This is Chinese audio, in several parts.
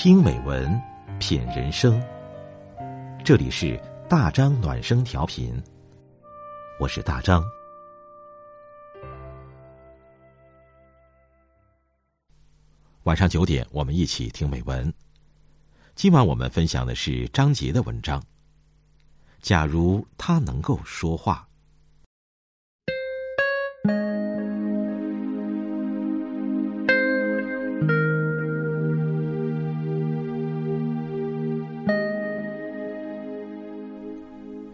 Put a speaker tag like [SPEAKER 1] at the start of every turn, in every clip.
[SPEAKER 1] 听美文，品人生。这里是大张暖声调频，我是大张。晚上九点，我们一起听美文。今晚我们分享的是张杰的文章。假如他能够说话。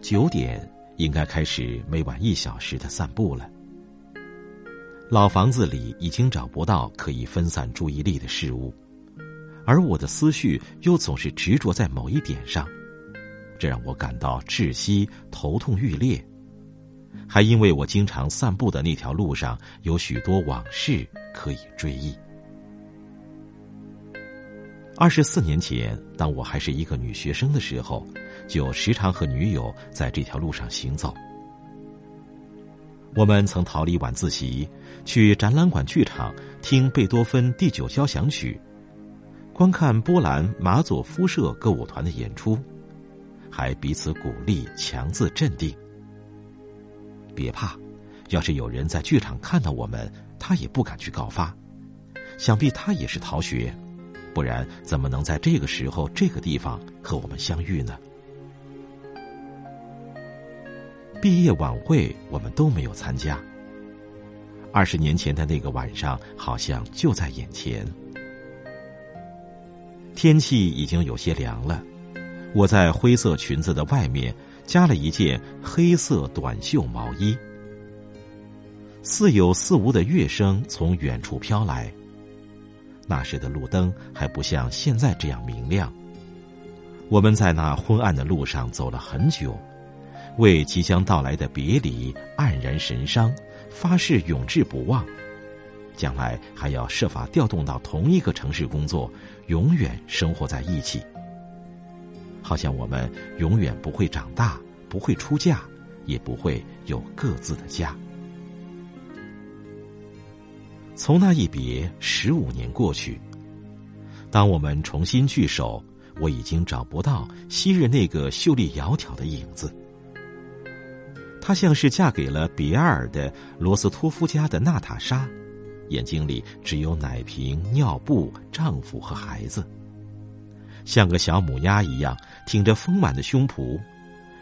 [SPEAKER 1] 九点应该开始每晚一小时的散步了。老房子里已经找不到可以分散注意力的事物，而我的思绪又总是执着在某一点上，这让我感到窒息、头痛欲裂。还因为我经常散步的那条路上有许多往事可以追忆。二十四年前，当我还是一个女学生的时候。就时常和女友在这条路上行走。我们曾逃离晚自习，去展览馆、剧场听贝多芬第九交响曲，观看波兰马佐夫社歌舞团的演出，还彼此鼓励，强自镇定。别怕，要是有人在剧场看到我们，他也不敢去告发，想必他也是逃学，不然怎么能在这个时候、这个地方和我们相遇呢？毕业晚会我们都没有参加。二十年前的那个晚上，好像就在眼前。天气已经有些凉了，我在灰色裙子的外面加了一件黑色短袖毛衣。似有似无的乐声从远处飘来。那时的路灯还不像现在这样明亮。我们在那昏暗的路上走了很久。为即将到来的别离黯然神伤，发誓永志不忘，将来还要设法调动到同一个城市工作，永远生活在一起。好像我们永远不会长大，不会出嫁，也不会有各自的家。从那一别，十五年过去，当我们重新聚首，我已经找不到昔日那个秀丽窈窕的影子。她像是嫁给了比亚尔的罗斯托夫家的娜塔莎，眼睛里只有奶瓶、尿布、丈夫和孩子，像个小母鸭一样挺着丰满的胸脯，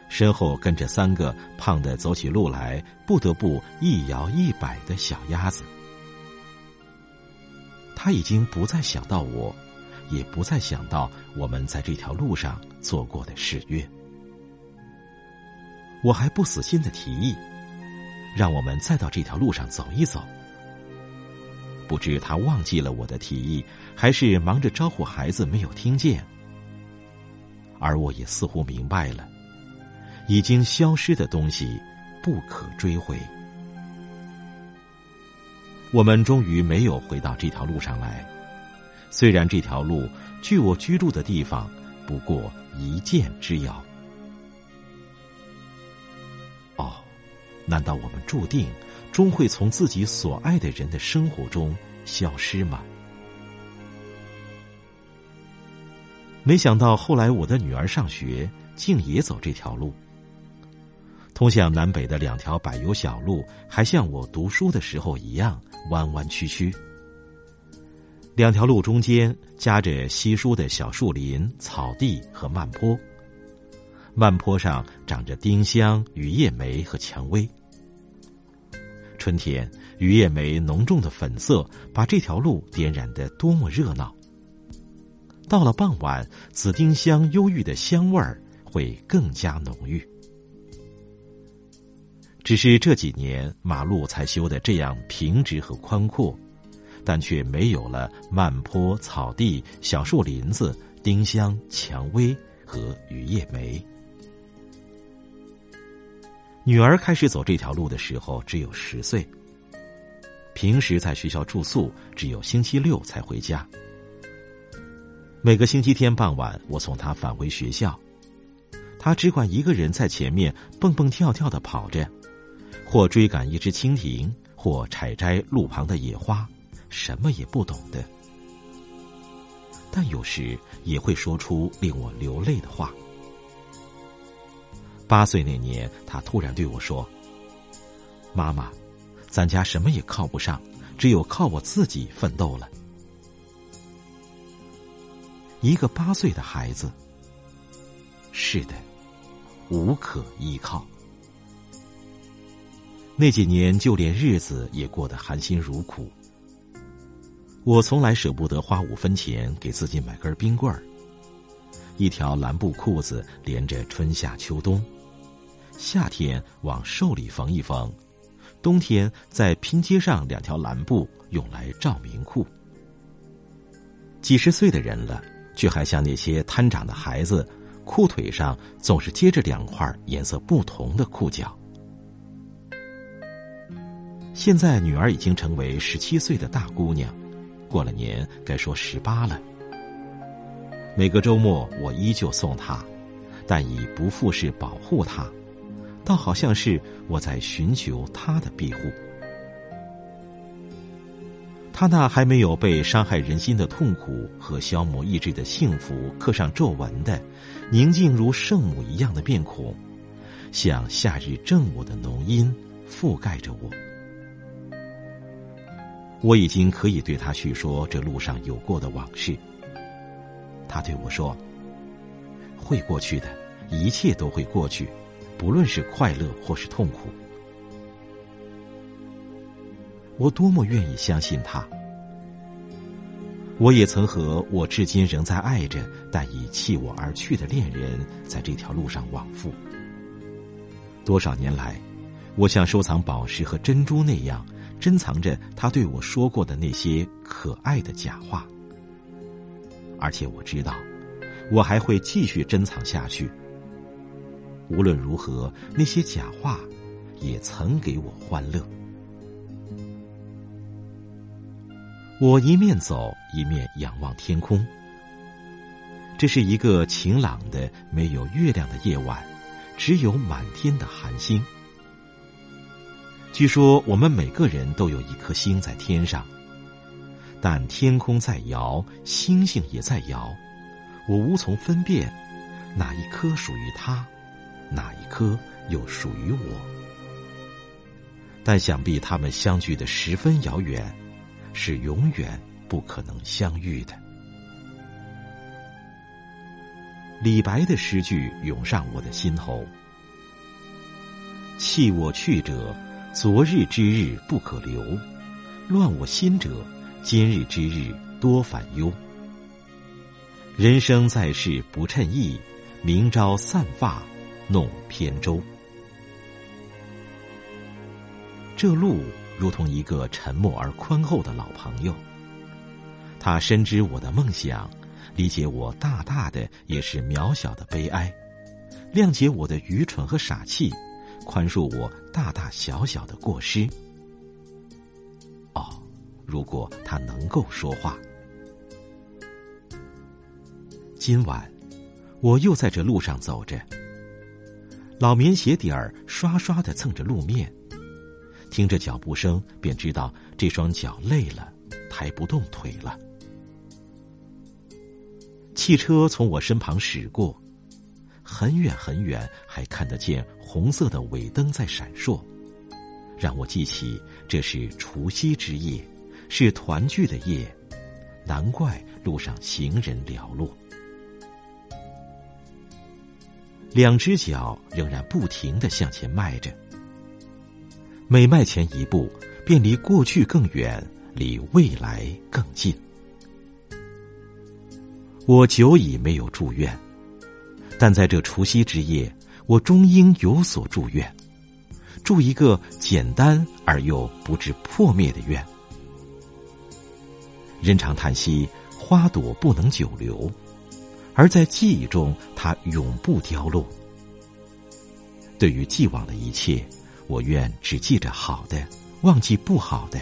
[SPEAKER 1] 身后跟着三个胖的走起路来不得不一摇一摆的小鸭子。他已经不再想到我，也不再想到我们在这条路上做过的誓约。我还不死心的提议，让我们再到这条路上走一走。不知他忘记了我的提议，还是忙着招呼孩子没有听见。而我也似乎明白了，已经消失的东西不可追回。我们终于没有回到这条路上来，虽然这条路距我居住的地方不过一箭之遥。哦难道我们注定终会从自己所爱的人的生活中消失吗？没想到后来我的女儿上学，竟也走这条路。通向南北的两条柏油小路，还像我读书的时候一样弯弯曲曲。两条路中间夹着稀疏的小树林、草地和漫坡。漫坡上长着丁香、雨叶梅和蔷薇。春天，雨叶梅浓重的粉色把这条路点染得多么热闹。到了傍晚，紫丁香忧郁的香味儿会更加浓郁。只是这几年马路才修得这样平直和宽阔，但却没有了漫坡、草地、小树林子、丁香、蔷薇和雨叶梅。女儿开始走这条路的时候只有十岁。平时在学校住宿，只有星期六才回家。每个星期天傍晚，我送她返回学校，她只管一个人在前面蹦蹦跳跳的跑着，或追赶一只蜻蜓，或采摘路旁的野花，什么也不懂的。但有时也会说出令我流泪的话。八岁那年，他突然对我说：“妈妈，咱家什么也靠不上，只有靠我自己奋斗了。”一个八岁的孩子，是的，无可依靠。那几年，就连日子也过得含辛茹苦。我从来舍不得花五分钱给自己买根冰棍儿，一条蓝布裤子连着春夏秋冬，夏天往瘦里缝一缝，冬天再拼接上两条蓝布用来照明裤。几十岁的人了，却还像那些贪长的孩子，裤腿上总是接着两块颜色不同的裤脚。现在女儿已经成为十七岁的大姑娘。过了年，该说十八了。每个周末，我依旧送她，但以不复是保护她，倒好像是我在寻求他的庇护。他那还没有被伤害人心的痛苦和消磨意志的幸福刻上皱纹的宁静如圣母一样的面孔，像夏日正午的浓荫，覆盖着我。我已经可以对他叙说这路上有过的往事。他对我说：“会过去的，一切都会过去，不论是快乐或是痛苦。”我多么愿意相信他！我也曾和我至今仍在爱着但已弃我而去的恋人，在这条路上往复。多少年来，我像收藏宝石和珍珠那样。珍藏着他对我说过的那些可爱的假话，而且我知道，我还会继续珍藏下去。无论如何，那些假话也曾给我欢乐。我一面走，一面仰望天空。这是一个晴朗的、没有月亮的夜晚，只有满天的寒星。据说我们每个人都有一颗星在天上，但天空在摇，星星也在摇，我无从分辨哪一颗属于他，哪一颗又属于我。但想必他们相距的十分遥远，是永远不可能相遇的。李白的诗句涌上我的心头：“弃我去者。”昨日之日不可留，乱我心者，今日之日多烦忧。人生在世不称意，明朝散发弄扁舟。这路如同一个沉默而宽厚的老朋友，他深知我的梦想，理解我大大的也是渺小的悲哀，谅解我的愚蠢和傻气。宽恕我大大小小的过失。哦，如果他能够说话。今晚，我又在这路上走着，老棉鞋底儿刷刷的蹭着路面，听着脚步声，便知道这双脚累了，抬不动腿了。汽车从我身旁驶过。很远很远，还看得见红色的尾灯在闪烁，让我记起这是除夕之夜，是团聚的夜，难怪路上行人寥落。两只脚仍然不停的向前迈着，每迈前一步，便离过去更远，离未来更近。我久已没有住院。但在这除夕之夜，我终应有所祝愿，祝一个简单而又不致破灭的愿。人常叹息，花朵不能久留，而在记忆中，它永不凋落。对于既往的一切，我愿只记着好的，忘记不好的。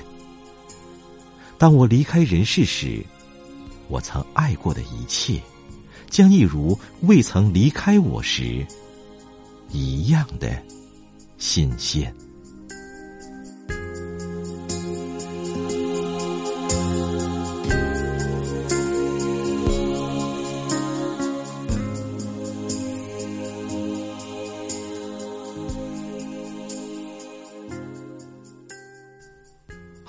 [SPEAKER 1] 当我离开人世时，我曾爱过的一切。将一如未曾离开我时一样的新鲜。